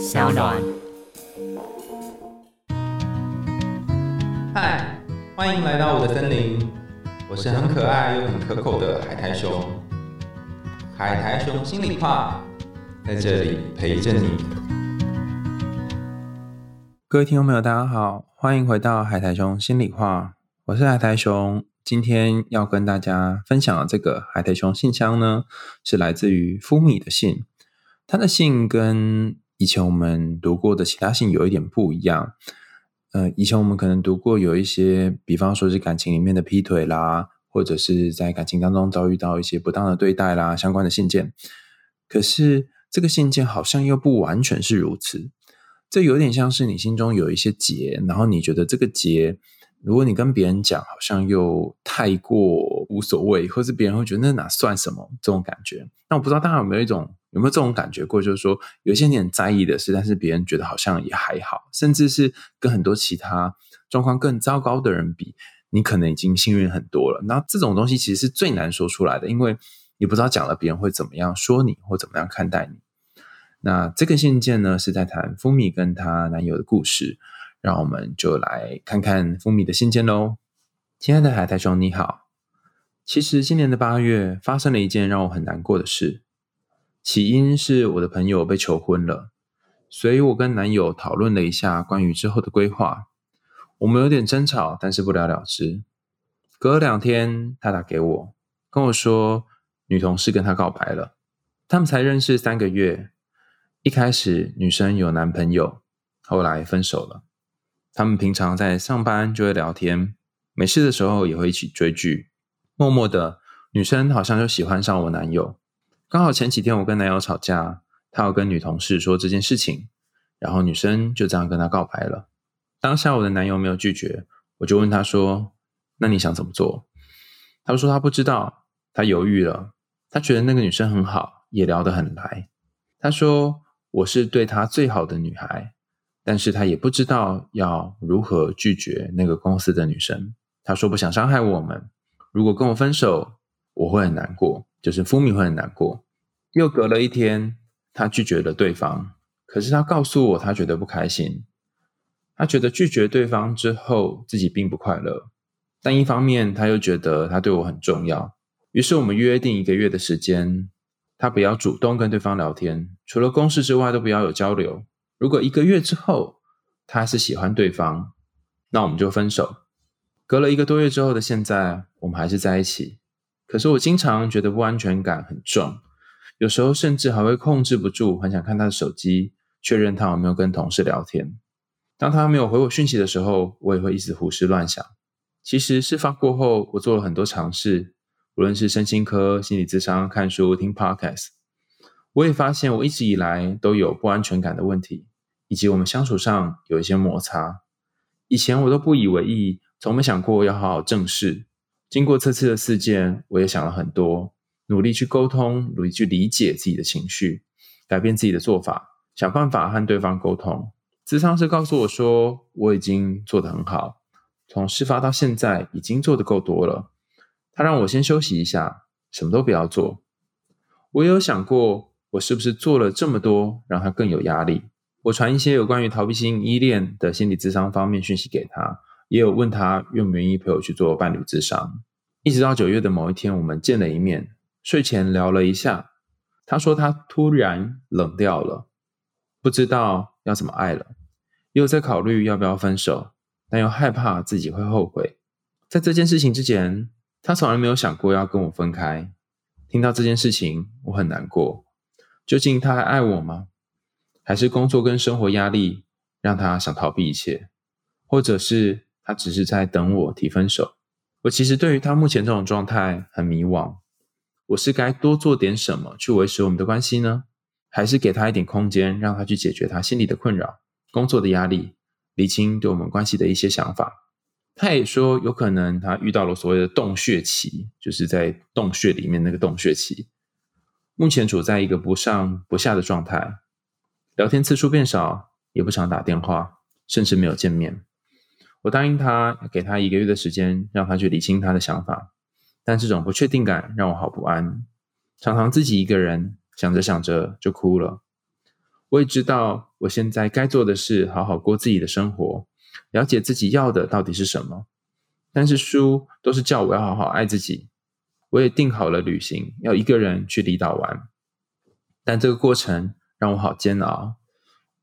小暖。嗨，欢迎来到我的森林，我是很可爱又很可口的海苔熊。海苔熊心里话，在这里陪着你。各位听众朋友，大家好，欢迎回到海苔熊心里话，我是海苔熊。今天要跟大家分享的这个海苔熊信箱呢，是来自于夫米的信。他的信跟以前我们读过的其他信有一点不一样。呃，以前我们可能读过有一些，比方说是感情里面的劈腿啦，或者是在感情当中遭遇到一些不当的对待啦，相关的信件。可是这个信件好像又不完全是如此。这有点像是你心中有一些结，然后你觉得这个结。如果你跟别人讲，好像又太过无所谓，或是别人会觉得那哪算什么这种感觉。那我不知道大家有没有一种有没有这种感觉过，就是说有些你很在意的事，但是别人觉得好像也还好，甚至是跟很多其他状况更糟糕的人比，你可能已经幸运很多了。那这种东西其实是最难说出来的，因为你不知道讲了别人会怎么样说你，或怎么样看待你。那这个信件呢，是在谈蜂蜜跟她男友的故事。让我们就来看看蜂蜜的信件喽。亲爱的海苔兄，你好。其实今年的八月发生了一件让我很难过的事。起因是我的朋友被求婚了，所以我跟男友讨论了一下关于之后的规划。我们有点争吵，但是不了了之。隔了两天，他打给我，跟我说女同事跟他告白了。他们才认识三个月，一开始女生有男朋友，后来分手了。他们平常在上班就会聊天，没事的时候也会一起追剧。默默的，女生好像就喜欢上我男友。刚好前几天我跟男友吵架，他要跟女同事说这件事情，然后女生就这样跟他告白了。当下我的男友没有拒绝，我就问他说：“那你想怎么做？”他说他不知道，他犹豫了。他觉得那个女生很好，也聊得很来。他说：“我是对他最好的女孩。”但是他也不知道要如何拒绝那个公司的女生。他说不想伤害我们，如果跟我分手，我会很难过，就是福米会很难过。又隔了一天，他拒绝了对方。可是他告诉我，他觉得不开心。他觉得拒绝对方之后，自己并不快乐。但一方面，他又觉得他对我很重要。于是我们约定一个月的时间，他不要主动跟对方聊天，除了公事之外，都不要有交流。如果一个月之后他是喜欢对方，那我们就分手。隔了一个多月之后的现在，我们还是在一起。可是我经常觉得不安全感很重，有时候甚至还会控制不住，很想看他的手机，确认他有没有跟同事聊天。当他没有回我讯息的时候，我也会一直胡思乱想。其实事发过后，我做了很多尝试，无论是身心科、心理咨商、看书、听 podcast，我也发现我一直以来都有不安全感的问题。以及我们相处上有一些摩擦，以前我都不以为意，从没想过要好好正视。经过这次的事件，我也想了很多，努力去沟通，努力去理解自己的情绪，改变自己的做法，想办法和对方沟通。咨商师告诉我说，我已经做得很好，从事发到现在已经做得够多了。他让我先休息一下，什么都不要做。我也有想过，我是不是做了这么多，让他更有压力？我传一些有关于逃避型依恋的心理智商方面讯息给他，也有问他愿不愿意陪我去做伴侣智商。一直到九月的某一天，我们见了一面，睡前聊了一下。他说他突然冷掉了，不知道要怎么爱了，又在考虑要不要分手，但又害怕自己会后悔。在这件事情之前，他从来没有想过要跟我分开。听到这件事情，我很难过。究竟他还爱我吗？还是工作跟生活压力让他想逃避一切，或者是他只是在等我提分手。我其实对于他目前这种状态很迷惘。我是该多做点什么去维持我们的关系呢？还是给他一点空间，让他去解决他心里的困扰、工作的压力、理清对我们关系的一些想法？他也说有可能他遇到了所谓的洞穴期，就是在洞穴里面那个洞穴期，目前处在一个不上不下的状态。聊天次数变少，也不常打电话，甚至没有见面。我答应他，给他一个月的时间，让他去理清他的想法。但这种不确定感让我好不安，常常自己一个人想着想着就哭了。我也知道我现在该做的是好好过自己的生活，了解自己要的到底是什么。但是书都是叫我要好好爱自己，我也定好了旅行，要一个人去离岛玩。但这个过程让我好煎熬，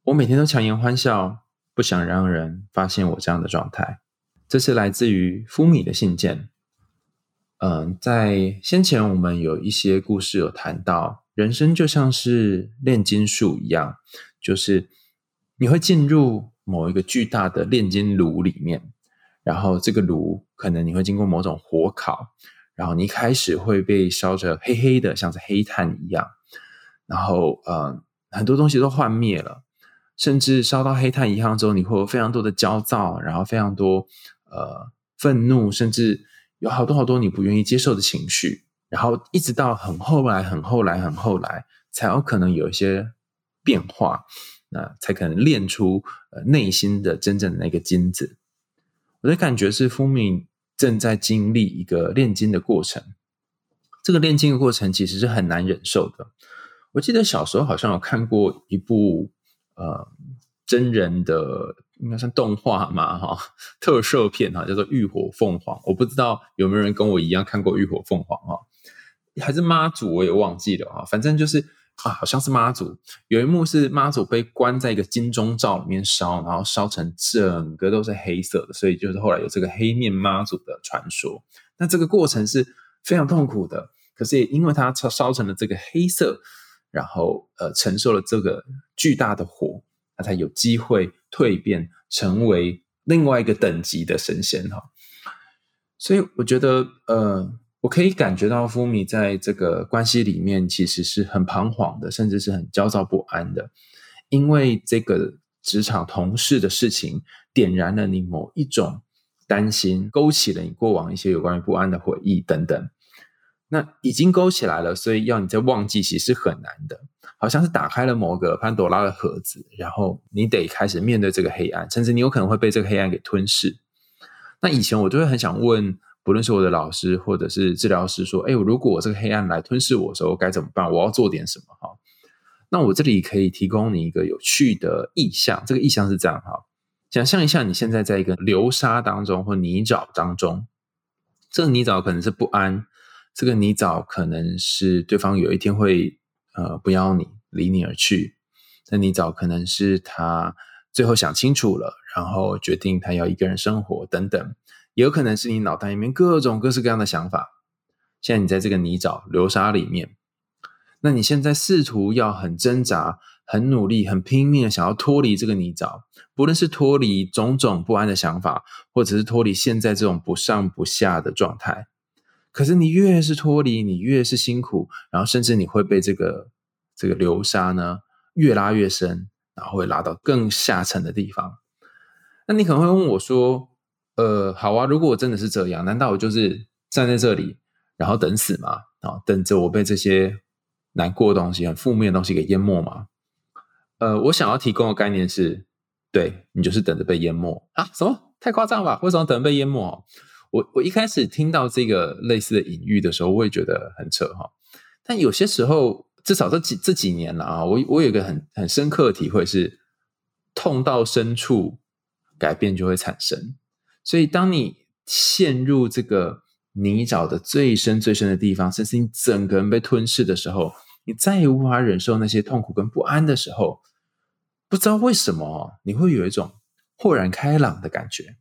我每天都强颜欢笑，不想让人发现我这样的状态。这是来自于夫米的信件。嗯，在先前我们有一些故事有谈到，人生就像是炼金术一样，就是你会进入某一个巨大的炼金炉里面，然后这个炉可能你会经过某种火烤，然后你一开始会被烧着黑黑的，像是黑炭一样，然后呃很多东西都幻灭了，甚至烧到黑炭一样之后，你会有非常多的焦躁，然后非常多呃愤怒，甚至。有好多好多你不愿意接受的情绪，然后一直到很后来、很后来、很后来，才有可能有一些变化，那才可能练出呃内心的真正的那个金子。我的感觉是，风敏正在经历一个炼金的过程。这个炼金的过程其实是很难忍受的。我记得小时候好像有看过一部呃真人的。应该算动画嘛，哈，特摄片哈，叫做《浴火凤凰》。我不知道有没有人跟我一样看过《浴火凤凰》哈，还是妈祖，我也忘记了哈。反正就是啊，好像是妈祖。有一幕是妈祖被关在一个金钟罩里面烧，然后烧成整个都是黑色的，所以就是后来有这个黑面妈祖的传说。那这个过程是非常痛苦的，可是也因为它烧烧成了这个黑色，然后呃承受了这个巨大的火。他才有机会蜕变成为另外一个等级的神仙哈，所以我觉得呃，我可以感觉到福米在这个关系里面其实是很彷徨的，甚至是很焦躁不安的，因为这个职场同事的事情点燃了你某一种担心，勾起了你过往一些有关于不安的回忆等等。那已经勾起来了，所以要你再忘记，其实很难的。好像是打开了某个潘多拉的盒子，然后你得开始面对这个黑暗，甚至你有可能会被这个黑暗给吞噬。那以前我就会很想问，不论是我的老师或者是治疗师，说：“哎，如果我这个黑暗来吞噬我的时候，该怎么办？我要做点什么？”哈，那我这里可以提供你一个有趣的意象。这个意象是这样哈，想象一下，你现在在一个流沙当中或泥沼当中，这个泥沼可能是不安。这个泥沼可能是对方有一天会呃不要你离你而去，那泥沼可能是他最后想清楚了，然后决定他要一个人生活等等，也有可能是你脑袋里面各种各式各样的想法。现在你在这个泥沼流沙里面，那你现在试图要很挣扎、很努力、很拼命的想要脱离这个泥沼，不论是脱离种种不安的想法，或者是脱离现在这种不上不下的状态。可是你越是脱离，你越是辛苦，然后甚至你会被这个这个流沙呢越拉越深，然后会拉到更下沉的地方。那你可能会问我说：“呃，好啊，如果我真的是这样，难道我就是站在这里，然后等死吗？啊，等着我被这些难过的东西、很负面的东西给淹没吗？”呃，我想要提供的概念是：对你就是等着被淹没啊？什么？太夸张吧？为什么等着被淹没？我我一开始听到这个类似的隐喻的时候，我也觉得很扯哈。但有些时候，至少这几这几年了啊，我我有一个很很深刻的体会是，痛到深处，改变就会产生。所以，当你陷入这个泥沼的最深最深的地方，甚至你整个人被吞噬的时候，你再也无法忍受那些痛苦跟不安的时候，不知道为什么，你会有一种豁然开朗的感觉。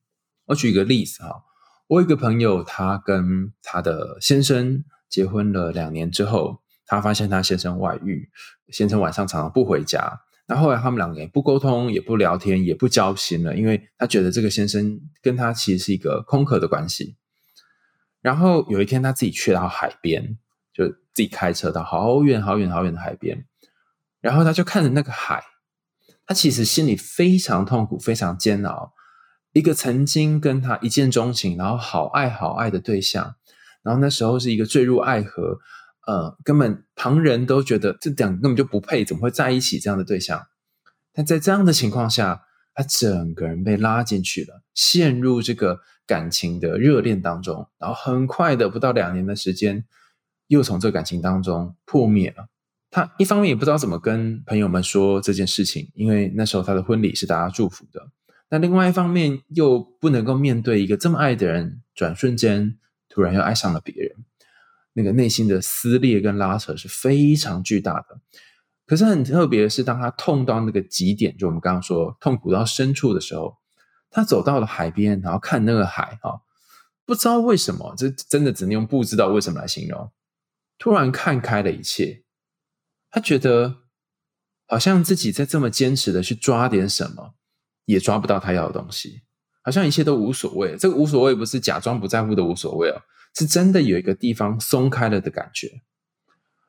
我举一个例子哈。我有一个朋友，他跟他的先生结婚了两年之后，他发现他先生外遇，先生晚上常常不回家。那后来他们两个也不沟通，也不聊天，也不交心了，因为他觉得这个先生跟他其实是一个空壳的关系。然后有一天他自己去到海边，就自己开车到好远好远好远的海边，然后他就看着那个海，他其实心里非常痛苦，非常煎熬。一个曾经跟他一见钟情，然后好爱好爱的对象，然后那时候是一个坠入爱河，呃，根本旁人都觉得这两根本就不配，怎么会在一起这样的对象？但在这样的情况下，他整个人被拉进去了，陷入这个感情的热恋当中，然后很快的不到两年的时间，又从这个感情当中破灭了。他一方面也不知道怎么跟朋友们说这件事情，因为那时候他的婚礼是大家祝福的。那另外一方面又不能够面对一个这么爱的人，转瞬间突然又爱上了别人，那个内心的撕裂跟拉扯是非常巨大的。可是很特别的是，当他痛到那个极点，就我们刚刚说痛苦到深处的时候，他走到了海边，然后看那个海，哈，不知道为什么，这真的只能用不知道为什么来形容。突然看开了一切，他觉得好像自己在这么坚持的去抓点什么。也抓不到他要的东西，好像一切都无所谓。这个无所谓不是假装不在乎的无所谓哦，是真的有一个地方松开了的感觉。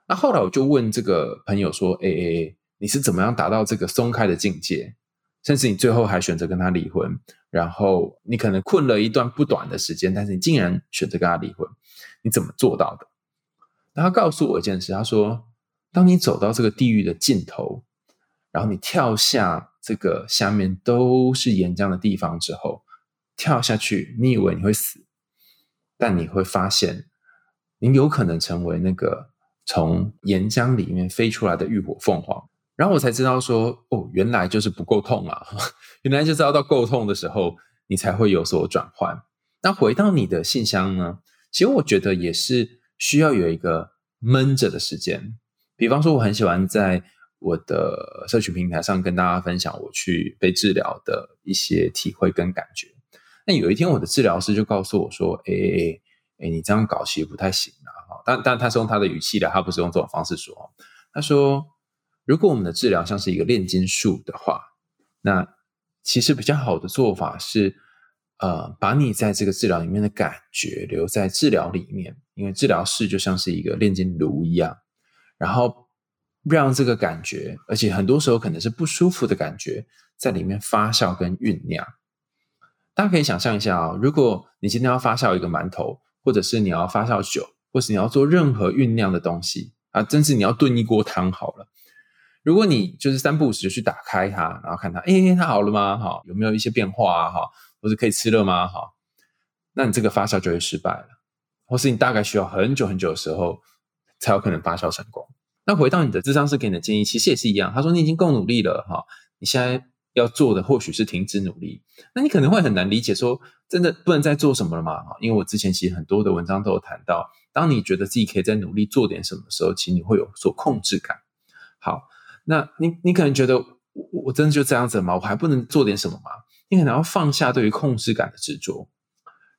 那后来我就问这个朋友说：“哎哎哎，你是怎么样达到这个松开的境界？甚至你最后还选择跟他离婚，然后你可能困了一段不短的时间，但是你竟然选择跟他离婚，你怎么做到的？”他告诉我一件事，他说：“当你走到这个地狱的尽头，然后你跳下。”这个下面都是岩浆的地方之后，跳下去，你以为你会死，但你会发现，你有可能成为那个从岩浆里面飞出来的浴火凤凰。然后我才知道说，哦，原来就是不够痛啊！原来就是要到够痛的时候，你才会有所转换。那回到你的信箱呢？其实我觉得也是需要有一个闷着的时间。比方说，我很喜欢在。我的社群平台上跟大家分享我去被治疗的一些体会跟感觉。那有一天，我的治疗师就告诉我说：“哎哎哎，你这样搞其实不太行啊！”哈，但但他是用他的语气的，他不是用这种方式说。他说：“如果我们的治疗像是一个炼金术的话，那其实比较好的做法是，呃，把你在这个治疗里面的感觉留在治疗里面，因为治疗室就像是一个炼金炉一样，然后。”让这个感觉，而且很多时候可能是不舒服的感觉，在里面发酵跟酝酿。大家可以想象一下啊，如果你今天要发酵一个馒头，或者是你要发酵酒，或是你要做任何酝酿的东西啊，甚至你要炖一锅汤好了。如果你就是三步五时就去打开它，然后看它，哎，它好了吗？哈，有没有一些变化啊？哈，或者可以吃了吗？哈，那你这个发酵就会失败了，或是你大概需要很久很久的时候才有可能发酵成功。那回到你的智商师给你的建议，其实也是一样。他说你已经够努力了，哈，你现在要做的或许是停止努力。那你可能会很难理解，说真的不能再做什么了吗？因为我之前其实很多的文章都有谈到，当你觉得自己可以在努力做点什么的时候，其实你会有所控制感。好，那你你可能觉得我我真的就这样子吗？我还不能做点什么吗？你可能要放下对于控制感的执着。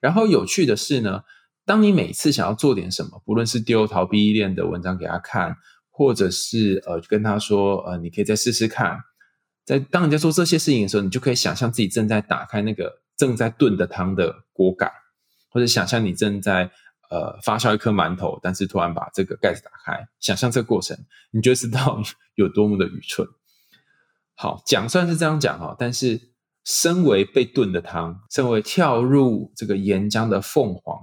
然后有趣的是呢，当你每次想要做点什么，不论是丢逃避依恋的文章给他看。或者是呃，跟他说，呃，你可以再试试看。在当你在做这些事情的时候，你就可以想象自己正在打开那个正在炖的汤的锅盖，或者想象你正在呃发酵一颗馒头，但是突然把这个盖子打开，想象这个过程，你就知道 有多么的愚蠢。好，讲算是这样讲哈，但是身为被炖的汤，身为跳入这个岩浆的凤凰，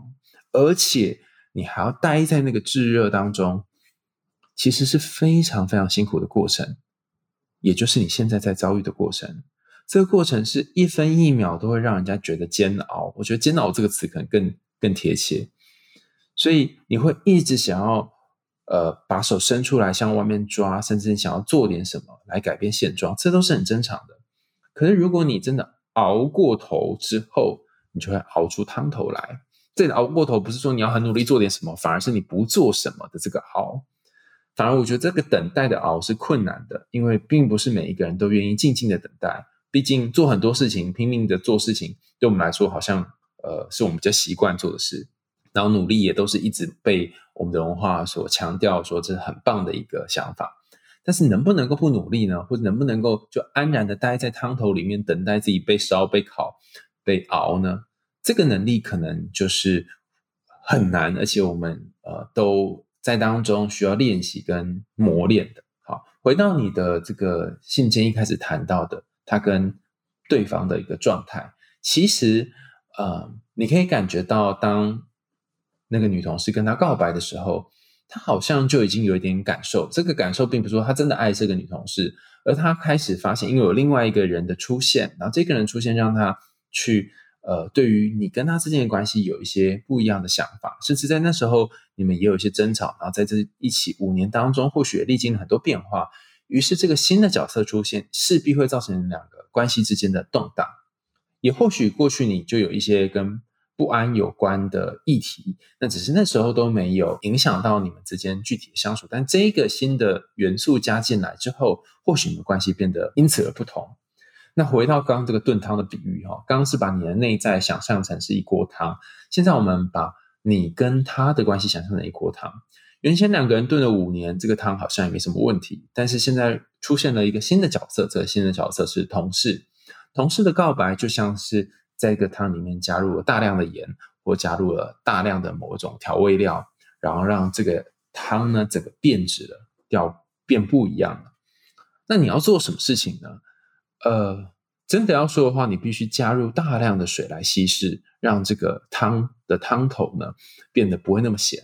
而且你还要待在那个炙热当中。其实是非常非常辛苦的过程，也就是你现在在遭遇的过程。这个过程是一分一秒都会让人家觉得煎熬。我觉得“煎熬”这个词可能更更贴切。所以你会一直想要呃把手伸出来向外面抓，甚至你想要做点什么来改变现状，这都是很正常的。可是如果你真的熬过头之后，你就会熬出汤头来。这熬过头不是说你要很努力做点什么，反而是你不做什么的这个熬。反而我觉得这个等待的熬是困难的，因为并不是每一个人都愿意静静的等待。毕竟做很多事情，拼命的做事情，对我们来说好像呃是我们比较习惯做的事。然后努力也都是一直被我们的文化所强调，说这是很棒的一个想法。但是能不能够不努力呢？或者能不能够就安然的待在汤头里面，等待自己被烧、被烤、被熬呢？这个能力可能就是很难，而且我们呃都。在当中需要练习跟磨练的。好，回到你的这个信件一开始谈到的，他跟对方的一个状态，其实呃，你可以感觉到，当那个女同事跟他告白的时候，他好像就已经有一点感受。这个感受并不是说他真的爱这个女同事，而他开始发现，因为有另外一个人的出现，然后这个人出现让他去呃，对于你跟他之间的关系有一些不一样的想法，甚至在那时候你们也有一些争吵，然后在这一起五年当中，或许历经了很多变化，于是这个新的角色出现，势必会造成两个关系之间的动荡，也或许过去你就有一些跟。不安有关的议题，那只是那时候都没有影响到你们之间具体的相处。但这个新的元素加进来之后，或许你们关系变得因此而不同。那回到刚刚这个炖汤的比喻哈，刚刚是把你的内在想象成是一锅汤，现在我们把你跟他的关系想象成一锅汤。原先两个人炖了五年，这个汤好像也没什么问题，但是现在出现了一个新的角色，这个新的角色是同事。同事的告白就像是。在一个汤里面加入了大量的盐，或加入了大量的某种调味料，然后让这个汤呢整个变质了，要变不一样了。那你要做什么事情呢？呃，真的要说的话，你必须加入大量的水来稀释，让这个汤的汤头呢变得不会那么咸。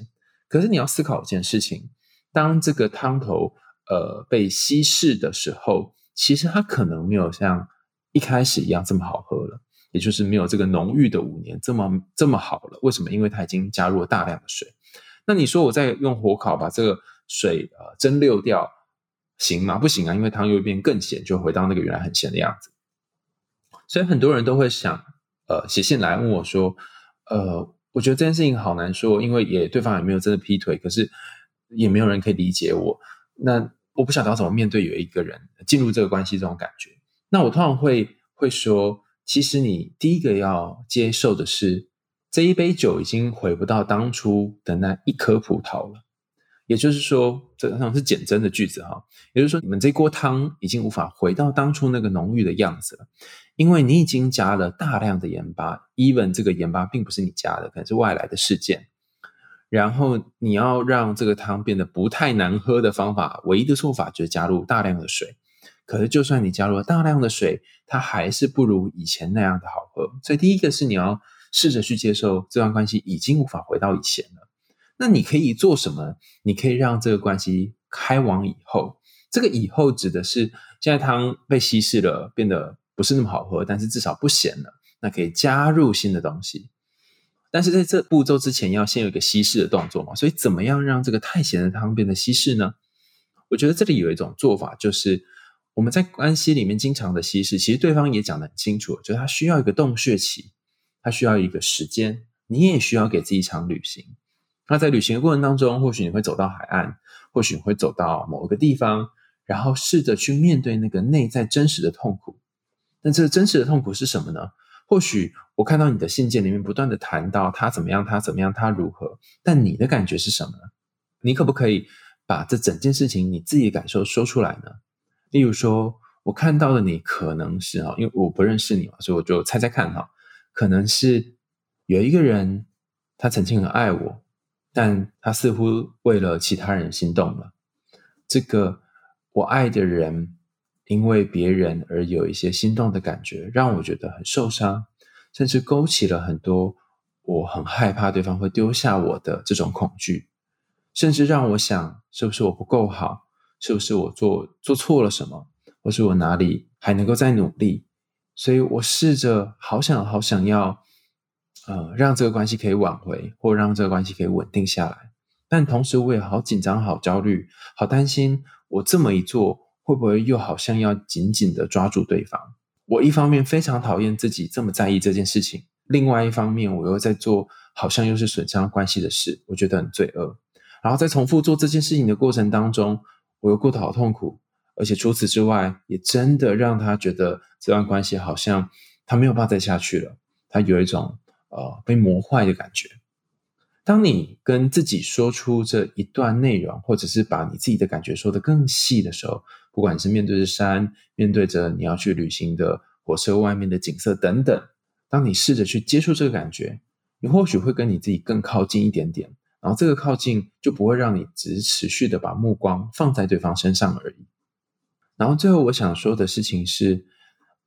可是你要思考一件事情：当这个汤头呃被稀释的时候，其实它可能没有像一开始一样这么好喝了。也就是没有这个浓郁的五年这么这么好了，为什么？因为它已经加入了大量的水。那你说我再用火烤把这个水呃蒸馏掉，行吗？不行啊，因为汤又会变更咸，就回到那个原来很咸的样子。所以很多人都会想，呃，写信来问我说，呃，我觉得这件事情好难说，因为也对方也没有真的劈腿，可是也没有人可以理解我。那我不晓得要怎么面对有一个人进入这个关系这种感觉。那我通常会会说。其实你第一个要接受的是，这一杯酒已经回不到当初的那一颗葡萄了。也就是说，这像是简真的句子哈。也就是说，你们这锅汤已经无法回到当初那个浓郁的样子了，因为你已经加了大量的盐巴，even 这个盐巴并不是你加的，可能是外来的事件。然后你要让这个汤变得不太难喝的方法，唯一的做法就是加入大量的水。可是，就算你加入了大量的水，它还是不如以前那样的好喝。所以，第一个是你要试着去接受这段关系已经无法回到以前了。那你可以做什么？你可以让这个关系开往以后。这个以后指的是现在汤被稀释了，变得不是那么好喝，但是至少不咸了。那可以加入新的东西。但是在这步骤之前，要先有一个稀释的动作嘛。所以，怎么样让这个太咸的汤变得稀释呢？我觉得这里有一种做法，就是。我们在关系里面经常的稀释，其实对方也讲得很清楚，就是他需要一个洞穴期，他需要一个时间，你也需要给自己一场旅行。那在旅行的过程当中，或许你会走到海岸，或许你会走到某一个地方，然后试着去面对那个内在真实的痛苦。那这个真实的痛苦是什么呢？或许我看到你的信件里面不断的谈到他怎么样，他怎么样，他如何，但你的感觉是什么呢？你可不可以把这整件事情你自己的感受说出来呢？例如说，我看到的你可能是哈，因为我不认识你嘛，所以我就猜猜看哈，可能是有一个人，他曾经很爱我，但他似乎为了其他人心动了。这个我爱的人，因为别人而有一些心动的感觉，让我觉得很受伤，甚至勾起了很多我很害怕对方会丢下我的这种恐惧，甚至让我想，是不是我不够好？是不是我做做错了什么，或是我哪里还能够再努力？所以我试着好想好想要，呃，让这个关系可以挽回，或让这个关系可以稳定下来。但同时我也好紧张、好焦虑、好担心，我这么一做会不会又好像要紧紧的抓住对方？我一方面非常讨厌自己这么在意这件事情，另外一方面我又在做好像又是损伤关系的事，我觉得很罪恶。然后在重复做这件事情的过程当中。我又过得好痛苦，而且除此之外，也真的让他觉得这段关系好像他没有办法再下去了。他有一种呃被磨坏的感觉。当你跟自己说出这一段内容，或者是把你自己的感觉说得更细的时候，不管是面对着山，面对着你要去旅行的火车外面的景色等等，当你试着去接触这个感觉，你或许会跟你自己更靠近一点点。然后这个靠近就不会让你只持续的把目光放在对方身上而已。然后最后我想说的事情是，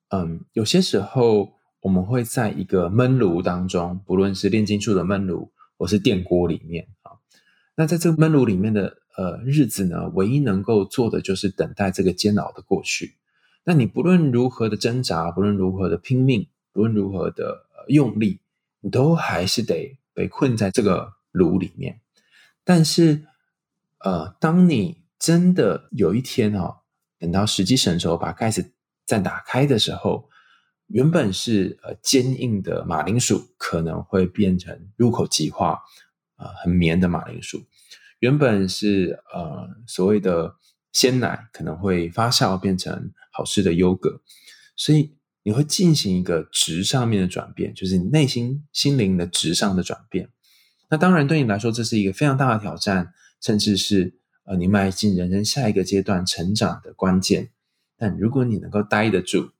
嗯，有些时候我们会在一个闷炉当中，不论是炼金术的闷炉或是电锅里面啊，那在这个闷炉里面的呃日子呢，唯一能够做的就是等待这个煎熬的过去。那你不论如何的挣扎，不论如何的拼命，不论如何的用力，你都还是得被困在这个炉里面。但是，呃，当你真的有一天哦，等到时机成熟，把盖子再打开的时候，原本是呃坚硬的马铃薯，可能会变成入口即化啊，很绵的马铃薯。原本是呃所谓的鲜奶，可能会发酵变成好吃的优格。所以你会进行一个值上面的转变，就是你内心心灵的值上的转变。那当然对你来说，这是一个非常大的挑战，甚至是呃你迈进人生下一个阶段成长的关键。但如果你能够待得住，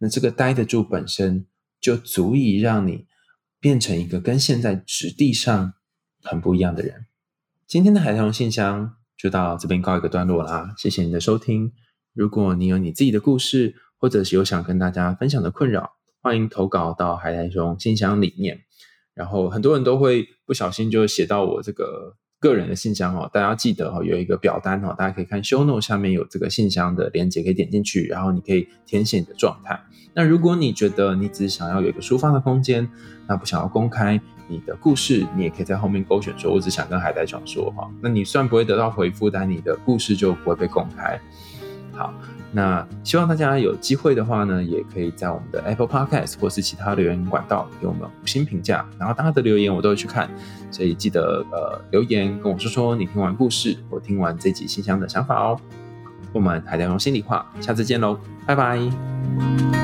那这个待得住本身就足以让你变成一个跟现在质地上很不一样的人。今天的海豚信箱就到这边告一个段落啦，谢谢你的收听。如果你有你自己的故事，或者是有想跟大家分享的困扰，欢迎投稿到海苔熊信箱里面。然后很多人都会不小心就写到我这个个人的信箱哦，大家记得哦，有一个表单哦，大家可以看 show note 下面有这个信箱的链接，可以点进去，然后你可以填写你的状态。那如果你觉得你只想要有一个抒发的空间，那不想要公开。你的故事，你也可以在后面勾选说，我只想跟海带讲说哈。那你虽然不会得到回复，但你的故事就不会被公开。好，那希望大家有机会的话呢，也可以在我们的 Apple Podcast 或是其他留言管道给我们五星评价。然后大家的留言我都会去看，所以记得呃留言跟我说说你听完故事或听完这集信箱的想法哦。我们还在用心里话，下次见喽，拜拜。